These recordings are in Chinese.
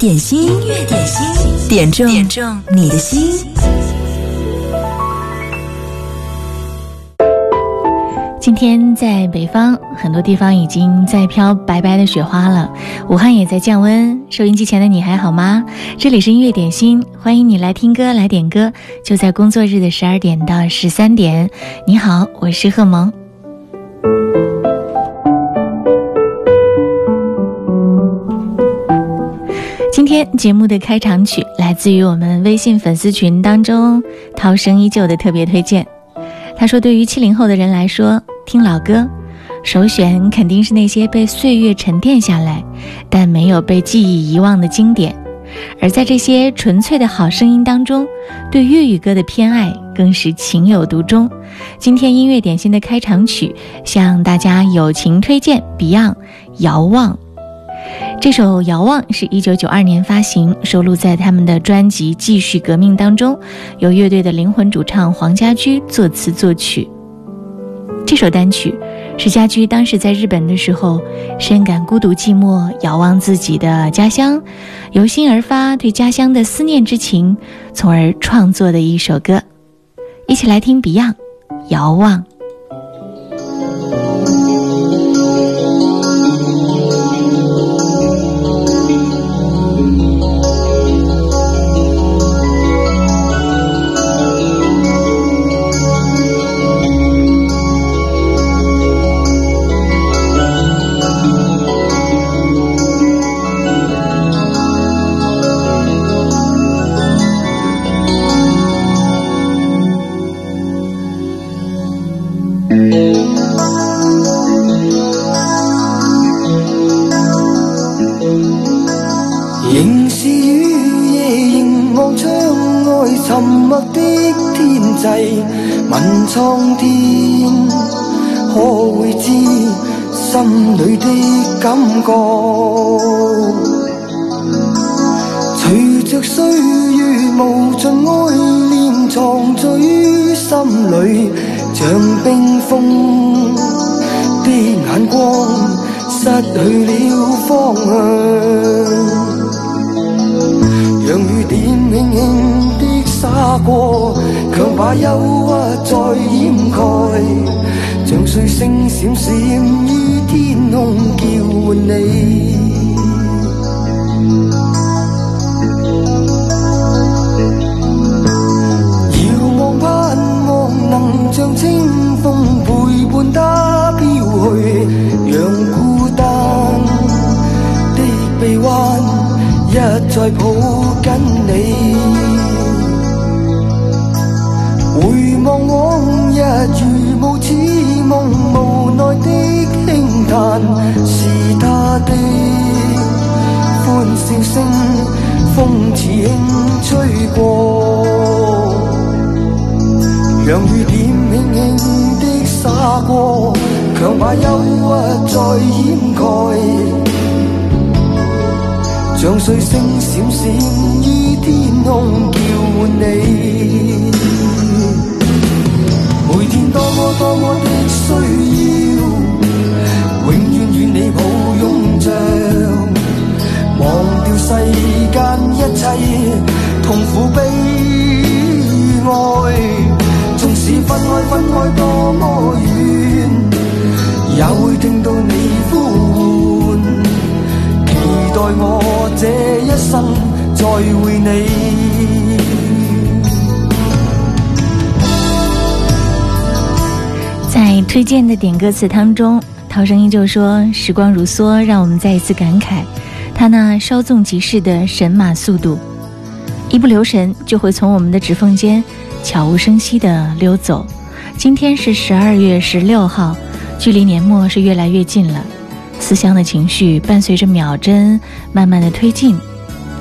点心，音乐点心，点中点中你的心。今天在北方，很多地方已经在飘白白的雪花了，武汉也在降温。收音机前的你还好吗？这里是音乐点心，欢迎你来听歌，来点歌，就在工作日的十二点到十三点。你好，我是贺萌。天节目的开场曲来自于我们微信粉丝群当中涛声依旧的特别推荐。他说：“对于七零后的人来说，听老歌，首选肯定是那些被岁月沉淀下来，但没有被记忆遗忘的经典。而在这些纯粹的好声音当中，对粤语歌的偏爱更是情有独钟。今天音乐点心的开场曲，向大家友情推荐 Beyond《遥望》。”这首《遥望》是一九九二年发行，收录在他们的专辑《继续革命》当中，由乐队的灵魂主唱黄家驹作词作曲。这首单曲是家驹当时在日本的时候，深感孤独寂寞，遥望自己的家乡，由心而发对家乡的思念之情，从而创作的一首歌。一起来听 Beyond《遥望》。苍天可会知心里的感觉？随着岁月无尽爱恋藏在心里，像冰封的眼光失去了方向，洒过。强把忧郁再掩盖，像碎星闪闪于天空，叫唤你。的点歌词当中，涛声依旧说：“时光如梭，让我们再一次感慨，他那稍纵即逝的神马速度，一不留神就会从我们的指缝间悄无声息地溜走。今天是十二月十六号，距离年末是越来越近了，思乡的情绪伴随着秒针慢慢的推进，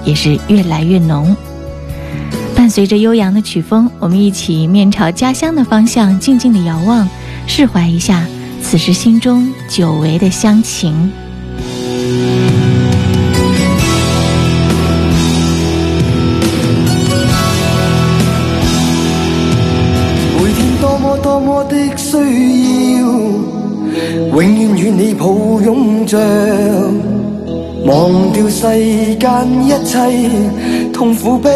也是越来越浓。伴随着悠扬的曲风，我们一起面朝家乡的方向，静静的遥望。”释怀一下，此时心中久违的乡情。每天多么多么的需要，永远与你抱拥着，忘掉世间一切痛苦悲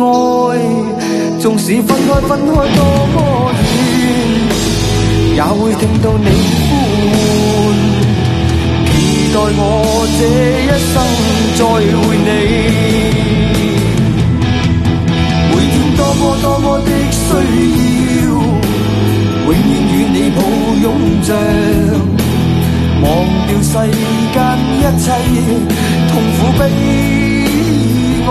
哀。纵使分开分开多么远，也会听到你呼唤。期待我这一生再会你。每天多么多么的需要，永远与你抱拥着。忘掉世间一切痛苦悲哀，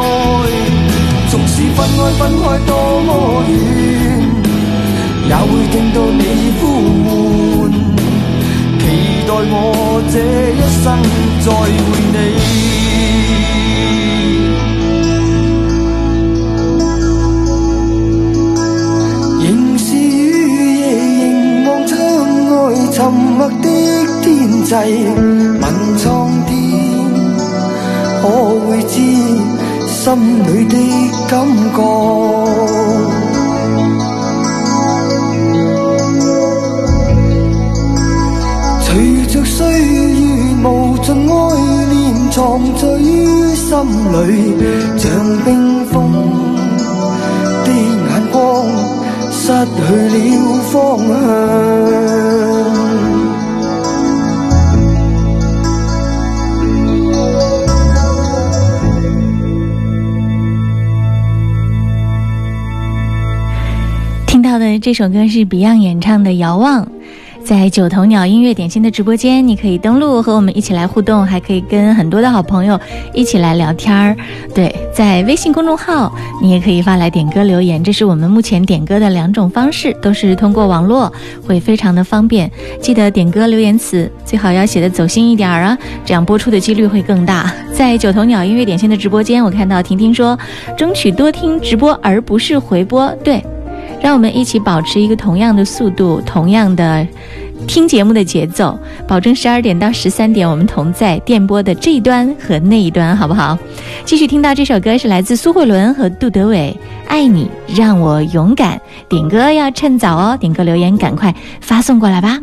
纵使分开分开多么远，这一生再会你。仍是雨夜凝望窗外沉默的。天际问苍天，可会知心里的感觉？尽爱恋藏在于心里，像冰封的眼光，失去了方向。的这首歌是 Beyond 演唱的《遥望》，在九头鸟音乐点心的直播间，你可以登录和我们一起来互动，还可以跟很多的好朋友一起来聊天儿。对，在微信公众号，你也可以发来点歌留言，这是我们目前点歌的两种方式，都是通过网络，会非常的方便。记得点歌留言词最好要写的走心一点儿啊，这样播出的几率会更大。在九头鸟音乐点心的直播间，我看到婷婷说，争取多听直播而不是回播。对。让我们一起保持一个同样的速度，同样的听节目的节奏，保证十二点到十三点我们同在电波的这一端和那一端，好不好？继续听到这首歌是来自苏慧伦和杜德伟，《爱你让我勇敢》。点歌要趁早哦，点歌留言赶快发送过来吧。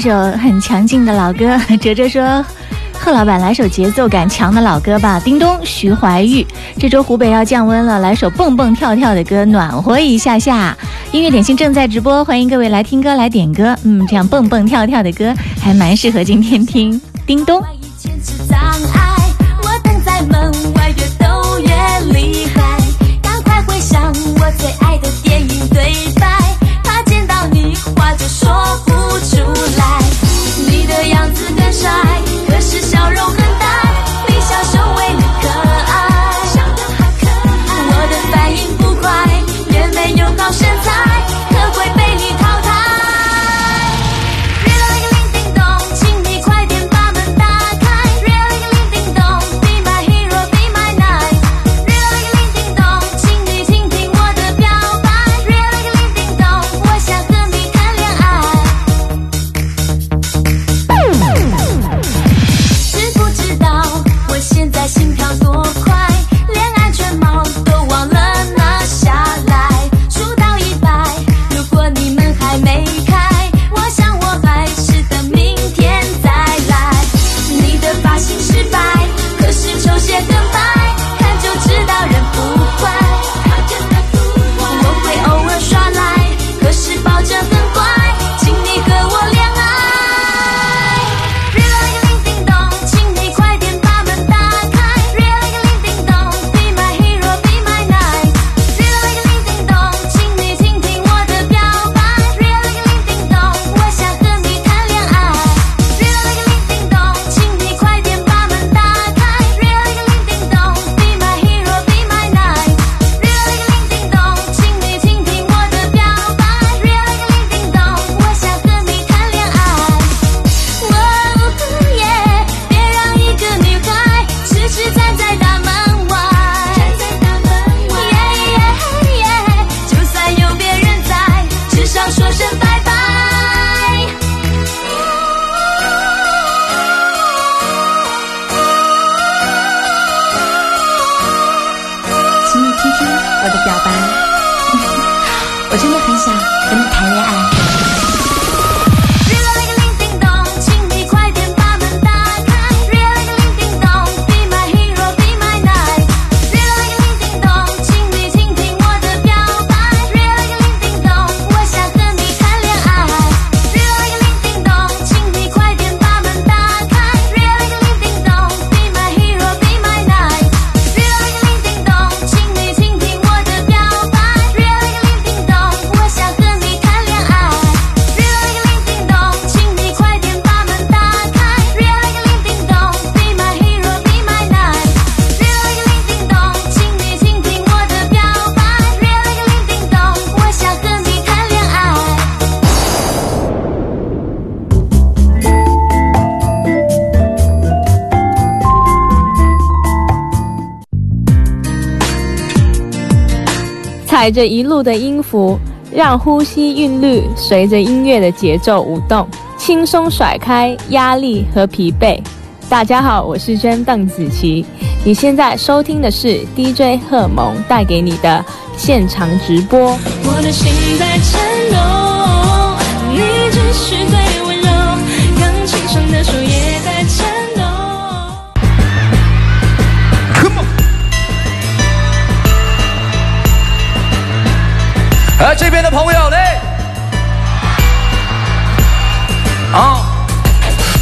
首很强劲的老歌，哲哲说：“贺老板来首节奏感强的老歌吧。”叮咚，徐怀钰。这周湖北要降温了，来首蹦蹦跳跳的歌，暖和一下下。音乐点心正在直播，欢迎各位来听歌来点歌。嗯，这样蹦蹦跳跳的歌还蛮适合今天听。叮咚。踩着一路的音符，让呼吸韵律随着音乐的节奏舞动，轻松甩开压力和疲惫。大家好，我是娟邓紫棋。你现在收听的是 DJ 贺蒙带给你的现场直播。我的心在颤抖，而这边的朋友嘞，啊，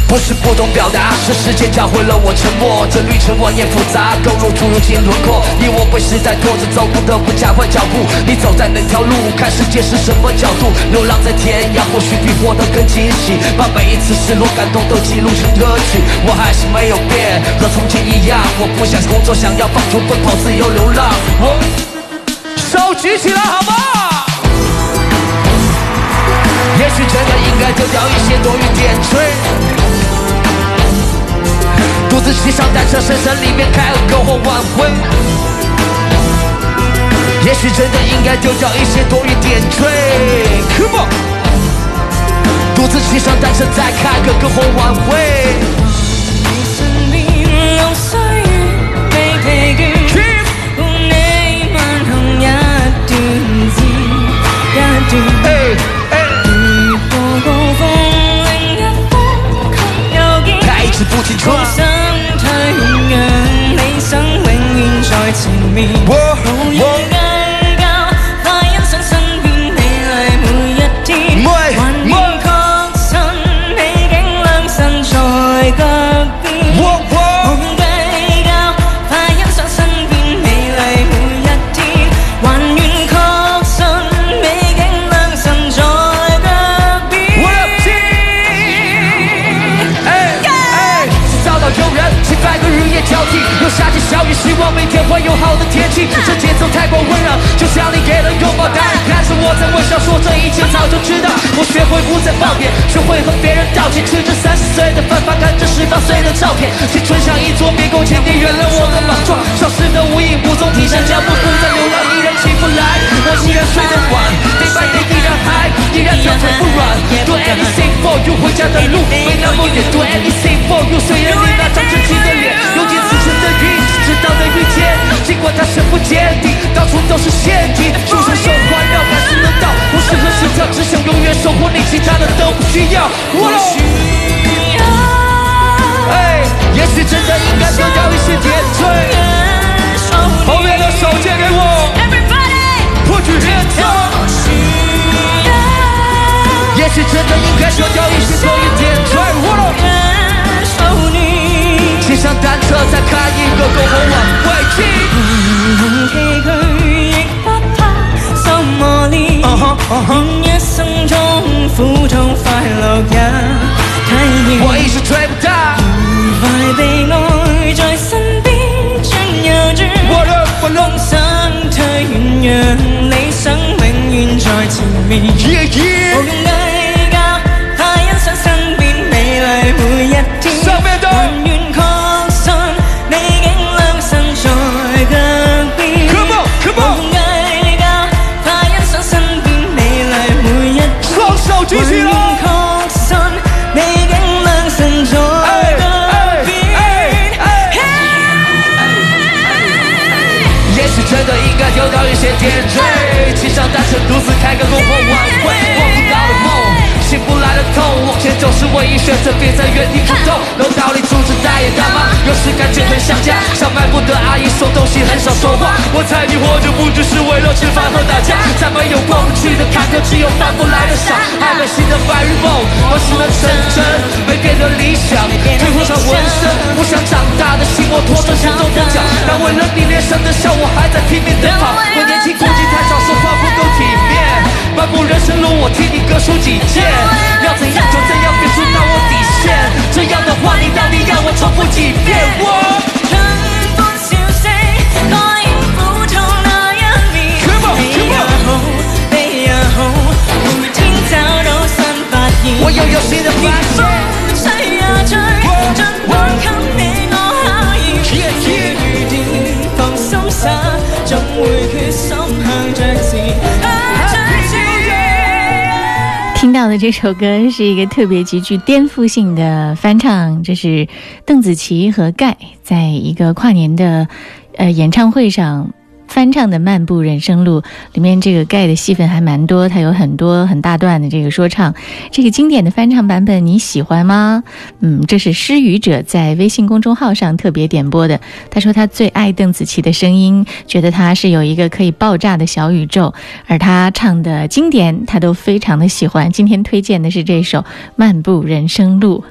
不是不懂表达，是时间教会了我沉默。这旅程蜿蜒复杂，勾勒出如今轮廓。你我被时代拖着走，不得不加快脚步。你走在哪条路？看世界是什么角度？流浪在天涯，或许比活得更惊喜。把每一次失落、感动都记录成歌曲。我还是没有变，和从前一样。我不想工作，想要放逐奔跑，自由流浪。我手举起来，好吗？也许真的应该丢掉一些多余点缀，独自骑上单车，深山里面开个篝火晚会。也许真的应该丢掉一些多余点缀，Come on，独自骑上单车再开个篝火晚会。重心太远让理想永远在前面。也，希望每天会有好的天气。这节奏太过温柔，就像你给了拥抱。当然，开我在微笑，说这一切早就知道。我学会不再抱怨，学会和别人道歉。吃着三十岁的饭，翻看着十八岁的照片。青春像一座迷宫，请你原谅我的莽撞。消失的无影无踪，停下脚步，不再流浪，依然起不来。我依然睡得晚，黑白天依然嗨，依然腿不软。Do anything for you，回家的路没那么远。Do anything for you，虽然你。它深不见底，到处都是陷阱，束手手环绕，还是能到，不适合心跳，只想永远守护你，其他的都不需要。我需要，哎，也许真的应该丢掉一些点缀。后面的手借给我，Put your hands up。也许真的应该丢掉一些多一点上单车，再看一个篝火晚会崎嶇亦不怕，心磨練，願一生中苦痛快樂也體驗。我一時吹不大。愉快被愛在身邊轉又轉，夢想退遠，讓理想永遠在前面。高一些点缀，骑上单车独自开个篝火晚会，前走是唯一选择，别在原地不动。楼道里住着大爷大妈，有时感觉很想家，小卖部的阿姨送东西很少说话。我猜你活着不只是为了吃饭和打架，再没有过不去的坎坷，只有翻不来的傻。还没新的白日梦，何时能成真？没变的理想，最后上纹身，不想长大的心，我拖着心中的脚，但为了你连声的笑，我还在拼命奔跑。我年轻，估计太少，说话不够体面。漫步人生路，我替你各抒己见。要怎样就怎样，别触到我底线。这样的话，你到底要我重复几遍？我。笑聲，該應苦痛那一面。也好，你也好，每天找到新發現。我又有新的發現風吹呀吹，盡管給你我考驗。Yeah, yeah 如電放心灑，听到的这首歌是一个特别极具颠覆性的翻唱，这是邓紫棋和盖在一个跨年的呃演唱会上翻唱的《漫步人生路》，里面这个盖的戏份还蛮多，他有很多很大段的这个说唱。这个经典的翻唱版本你喜欢吗？嗯，这是失语者在微信公众号上特别点播的。他说他最爱邓紫棋的声音，觉得她是有一个可以爆炸的小宇宙，而她唱的经典他都非常的喜欢。今天推荐的是这首《漫步人生路》。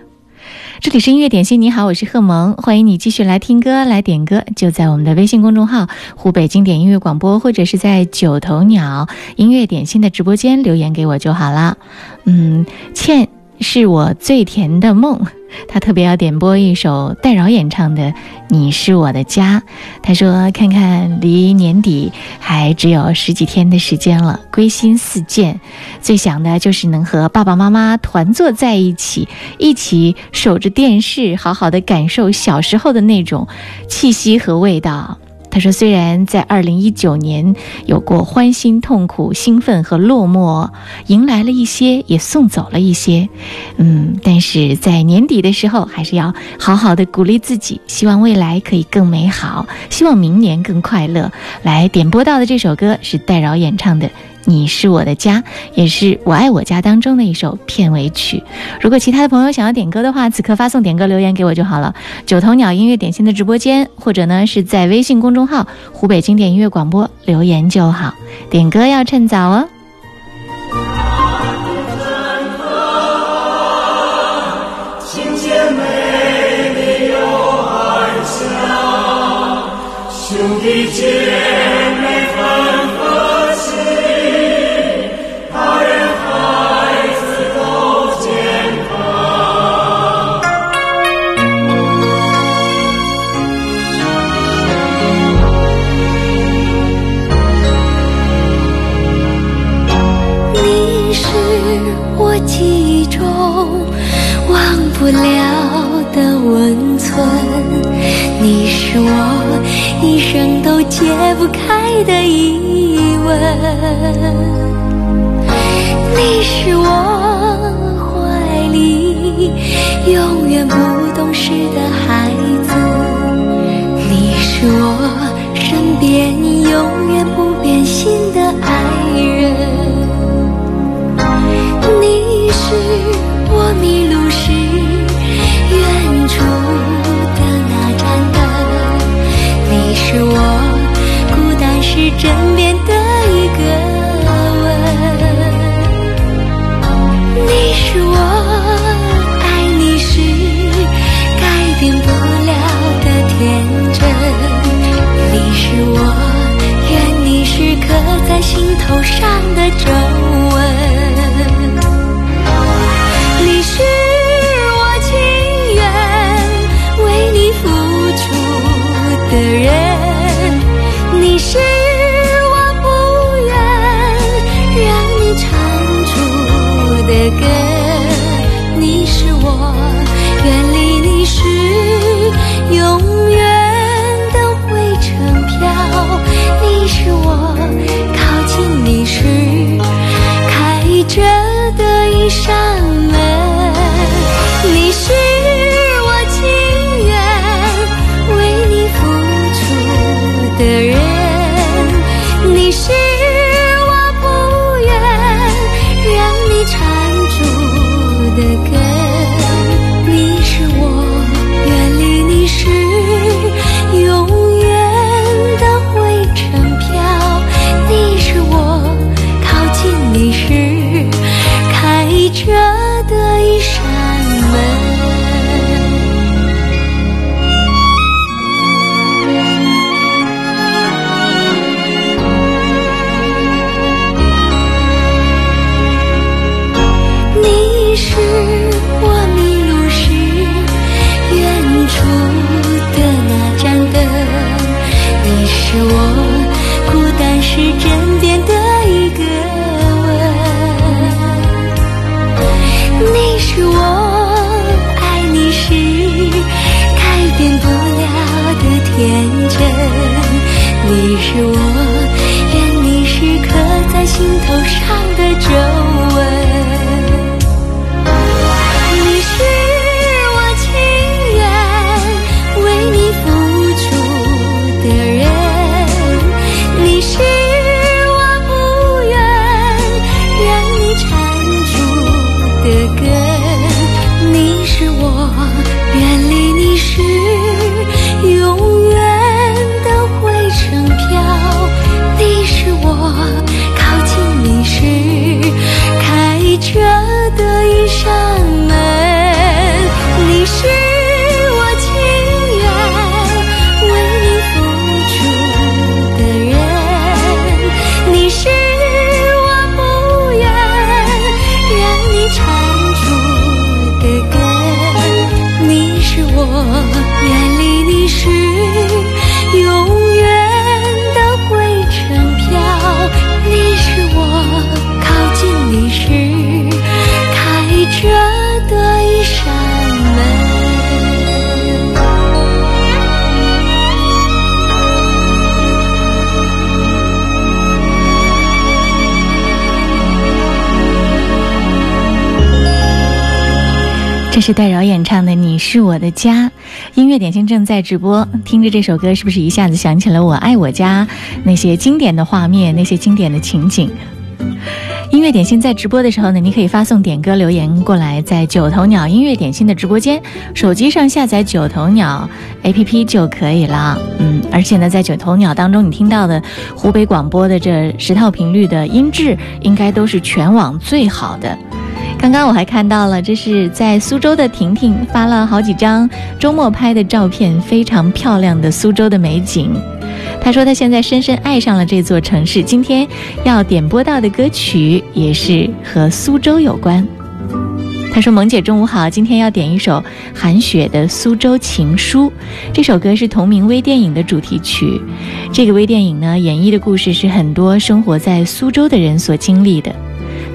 这里是音乐点心，你好，我是贺萌，欢迎你继续来听歌，来点歌，就在我们的微信公众号“湖北经典音乐广播”，或者是在九头鸟音乐点心的直播间留言给我就好了。嗯，倩是我最甜的梦，他特别要点播一首戴娆演唱的《你是我的家》。他说：“看看离年底还只有十几天的时间了，归心似箭，最想的就是能和爸爸妈妈团坐在一起，一起守着电视，好好的感受小时候的那种气息和味道。”他说：“虽然在二零一九年有过欢欣、痛苦、兴奋和落寞，迎来了一些，也送走了一些，嗯，但是在年底的时候，还是要好好的鼓励自己，希望未来可以更美好，希望明年更快乐。”来点播到的这首歌是戴娆演唱的《《你是我的家》，也是《我爱我家》当中的一首片尾曲。如果其他的朋友想要点歌的话，此刻发送点歌留言给我就好了。九头鸟音乐点心的直播间，或者呢是在微信公众号“湖北经典音乐广播”留言就好。点歌要趁早哦。兄弟姐。了的温存，你是我一生都解不开的疑问，你是我怀里永远不懂事的孩子，你是我身边永远不变心的爱人。你是我迷路是我孤单时枕边的一个吻，你是我爱你时改变不了的天真，你是我愿你时刻在心头上的这是戴娆演唱的《你是我的家》，音乐点心正在直播。听着这首歌，是不是一下子想起了我爱我家那些经典的画面，那些经典的情景？音乐点心在直播的时候呢，你可以发送点歌留言过来，在九头鸟音乐点心的直播间，手机上下载九头鸟 APP 就可以了。嗯，而且呢，在九头鸟当中，你听到的湖北广播的这十套频率的音质，应该都是全网最好的。刚刚我还看到了，这是在苏州的婷婷发了好几张周末拍的照片，非常漂亮的苏州的美景。她说她现在深深爱上了这座城市。今天要点播到的歌曲也是和苏州有关。她说：“萌姐中午好，今天要点一首韩雪的《苏州情书》。这首歌是同名微电影的主题曲。这个微电影呢，演绎的故事是很多生活在苏州的人所经历的。”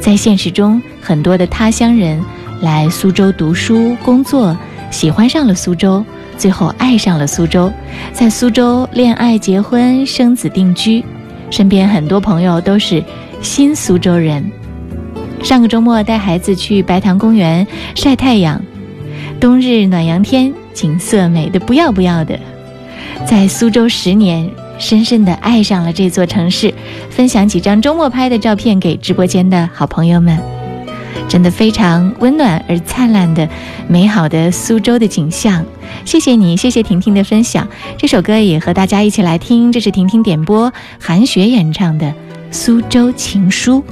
在现实中，很多的他乡人来苏州读书、工作，喜欢上了苏州，最后爱上了苏州，在苏州恋爱、结婚、生子、定居。身边很多朋友都是新苏州人。上个周末带孩子去白塘公园晒太阳，冬日暖阳天，景色美得不要不要的。在苏州十年，深深的爱上了这座城市。分享几张周末拍的照片给直播间的好朋友们，真的非常温暖而灿烂的美好的苏州的景象。谢谢你，谢谢婷婷的分享。这首歌也和大家一起来听，这是婷婷点播，韩雪演唱的《苏州情书》。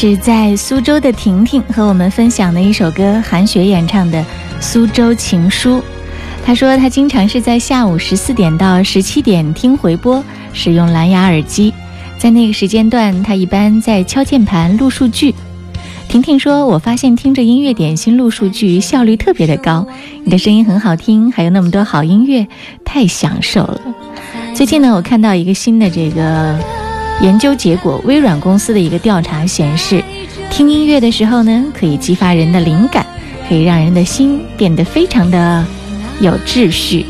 是在苏州的婷婷和我们分享的一首歌，韩雪演唱的《苏州情书》。她说，她经常是在下午十四点到十七点听回播，使用蓝牙耳机。在那个时间段，她一般在敲键盘录数据。婷婷说：“我发现听着音乐点心录数据效率特别的高，你的声音很好听，还有那么多好音乐，太享受了。”最近呢，我看到一个新的这个研究结果，微软公司的一个调查显示，听音乐的时候呢，可以激发人的灵感，可以让人的心变得非常的有秩序。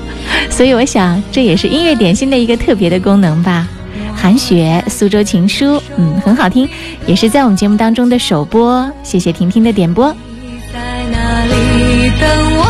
所以我想，这也是音乐点心的一个特别的功能吧。韩雪《苏州情书》，嗯，很好听，也是在我们节目当中的首播。谢谢婷婷的点播。你在哪里等我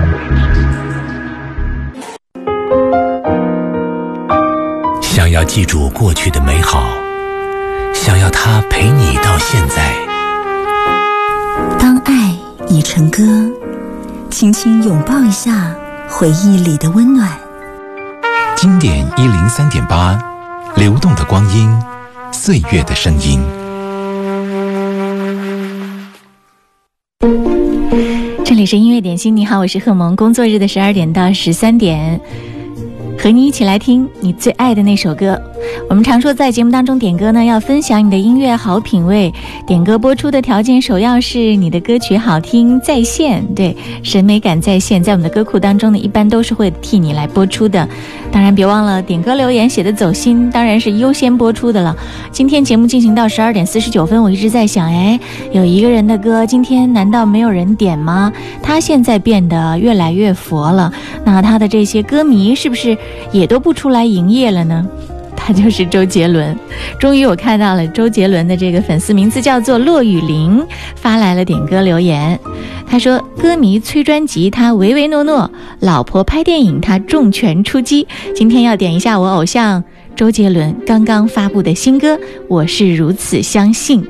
要记住过去的美好，想要它陪你到现在。当爱已成歌，轻轻拥抱一下回忆里的温暖。经典一零三点八，流动的光阴，岁月的声音。这里是音乐点心，你好，我是贺萌。工作日的十二点到十三点，和你一起来听你最爱的那首歌。我们常说，在节目当中点歌呢，要分享你的音乐好品味。点歌播出的条件，首要是你的歌曲好听在线，对审美感在线，在我们的歌库当中呢，一般都是会替你来播出的。当然，别忘了点歌留言写的走心，当然是优先播出的了。今天节目进行到十二点四十九分，我一直在想，哎，有一个人的歌，今天难道没有人点吗？他现在变得越来越佛了，那他的这些歌迷是不是也都不出来营业了呢？他就是周杰伦。终于我看到了周杰伦的这个粉丝名字叫做骆雨玲，发来了点歌留言。他说：“歌迷催专辑，他唯唯诺诺；老婆拍电影，他重拳出击。今天要点一下我偶像周杰伦刚刚发布的新歌《我是如此相信》。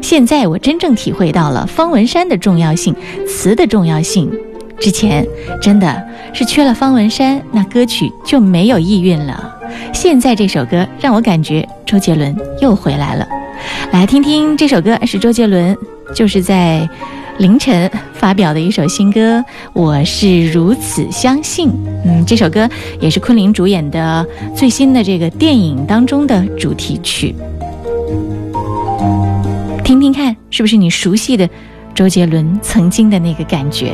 现在我真正体会到了方文山的重要性，词的重要性。之前真的是缺了方文山，那歌曲就没有意蕴了。现在这首歌让我感觉周杰伦又回来了。来听听这首歌，是周杰伦就是在凌晨发表的一首新歌《我是如此相信》。嗯，这首歌也是昆凌主演的最新的这个电影当中的主题曲。听听看，是不是你熟悉的周杰伦曾经的那个感觉？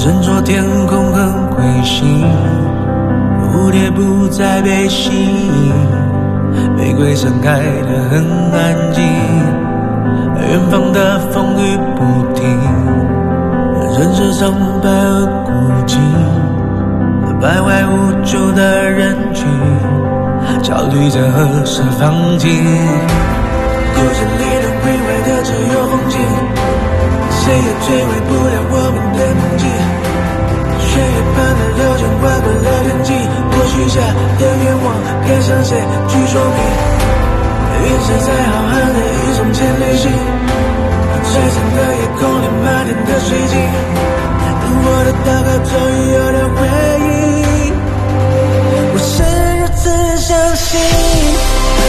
林，斟酌天空很灰心，蝴蝶不再被吸引，玫瑰盛开得很安静，远方的风雨不停，人世苍白而孤寂，徘徊无助的人群，焦虑着何时放晴，故事里的未来的只有风景。谁也摧毁不了我们的梦境，血液般的流淌，划过了天际。我许下的愿望，该向谁去说明？陨石在浩瀚的宇宙间旅行，璀璨的夜空里满天的水晶。我的祷告终于有了回应，我是如此相信，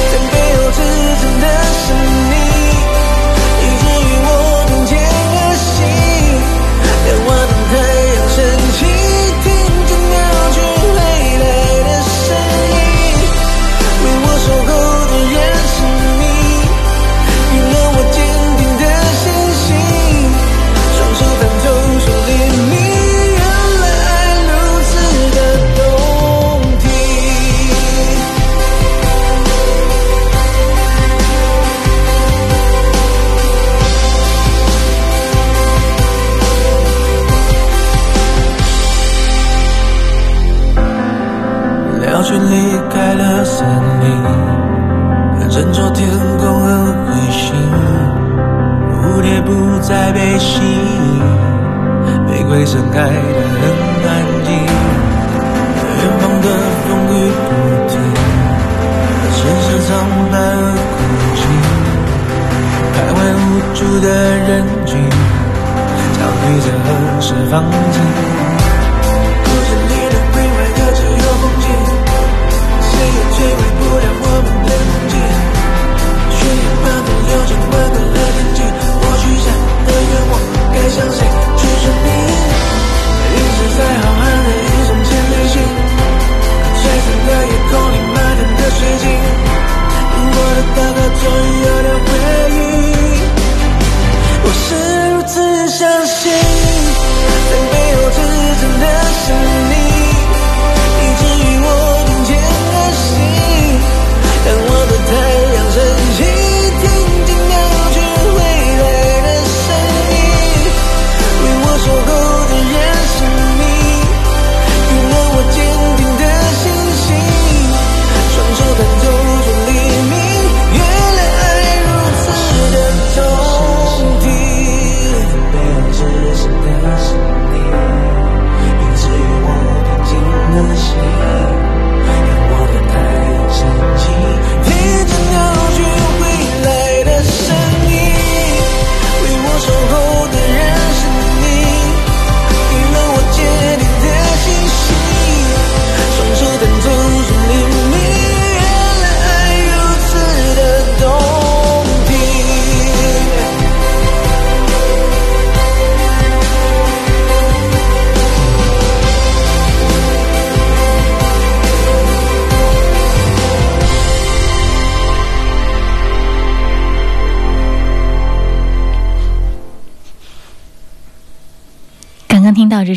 在背后支撑的是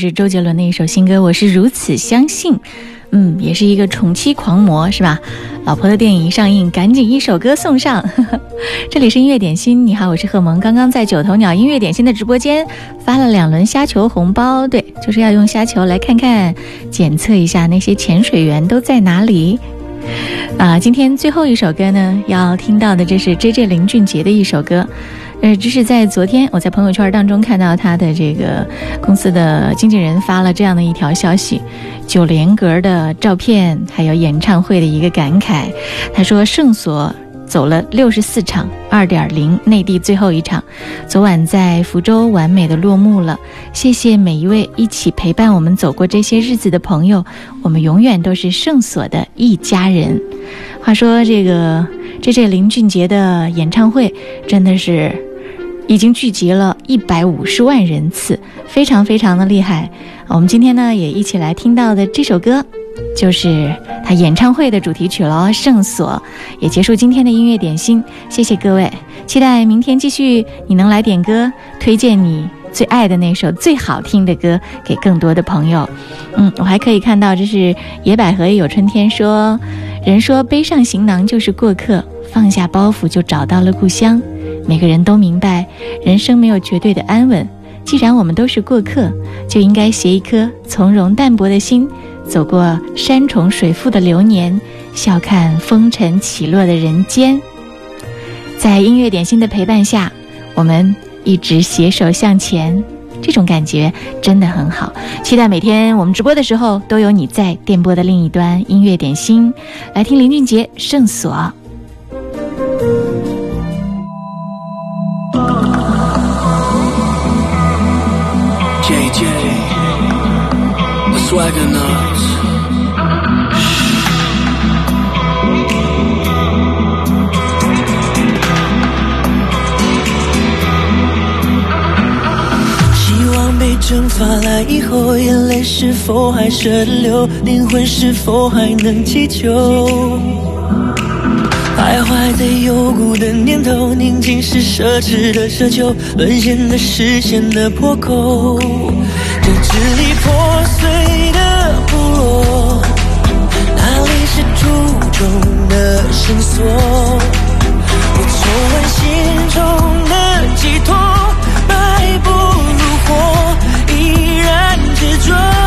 是周杰伦的一首新歌《我是如此相信》，嗯，也是一个宠妻狂魔是吧？老婆的电影一上映，赶紧一首歌送上。这里是音乐点心，你好，我是贺萌。刚刚在九头鸟音乐点心的直播间发了两轮虾球红包，对，就是要用虾球来看看，检测一下那些潜水员都在哪里。啊，今天最后一首歌呢，要听到的这是 J J 林俊杰的一首歌。呃，这是在昨天我在朋友圈当中看到他的这个公司的经纪人发了这样的一条消息。九连格的照片，还有演唱会的一个感慨。他说：“圣所走了六十四场，二点零内地最后一场，昨晚在福州完美的落幕了。谢谢每一位一起陪伴我们走过这些日子的朋友，我们永远都是圣所的一家人。”话说这个这这林俊杰的演唱会真的是已经聚集了一百五十万人次，非常非常的厉害。我们今天呢也一起来听到的这首歌，就是他演唱会的主题曲了，《圣所》。也结束今天的音乐点心，谢谢各位，期待明天继续。你能来点歌，推荐你最爱的那首最好听的歌给更多的朋友。嗯，我还可以看到，这是野百合也有春天说，人说背上行囊就是过客，放下包袱就找到了故乡。每个人都明白，人生没有绝对的安稳。既然我们都是过客，就应该携一颗从容淡泊的心，走过山重水复的流年，笑看风尘起落的人间。在音乐点心的陪伴下，我们一直携手向前，这种感觉真的很好。期待每天我们直播的时候，都有你在电波的另一端。音乐点心，来听林俊杰《圣所》。J J，A swagga. 蒸发了以后，眼泪是否还舍得流？灵魂是否还能祈求？徘徊在幽谷的念头，宁静是奢侈的奢求，沦陷的视线的破口。这支离破碎的部落，哪里是初衷的绳索？我重温心中然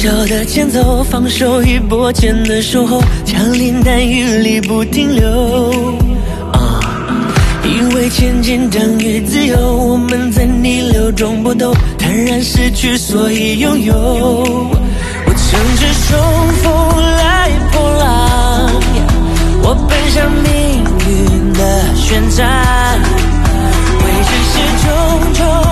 手的前奏，放手一搏，前的守候，枪林弹雨里不停留。因为前进等于自由，我们在逆流中搏斗，坦然失去，所以拥有。我乘着风来破浪，我奔向命运的悬战，未知是种种。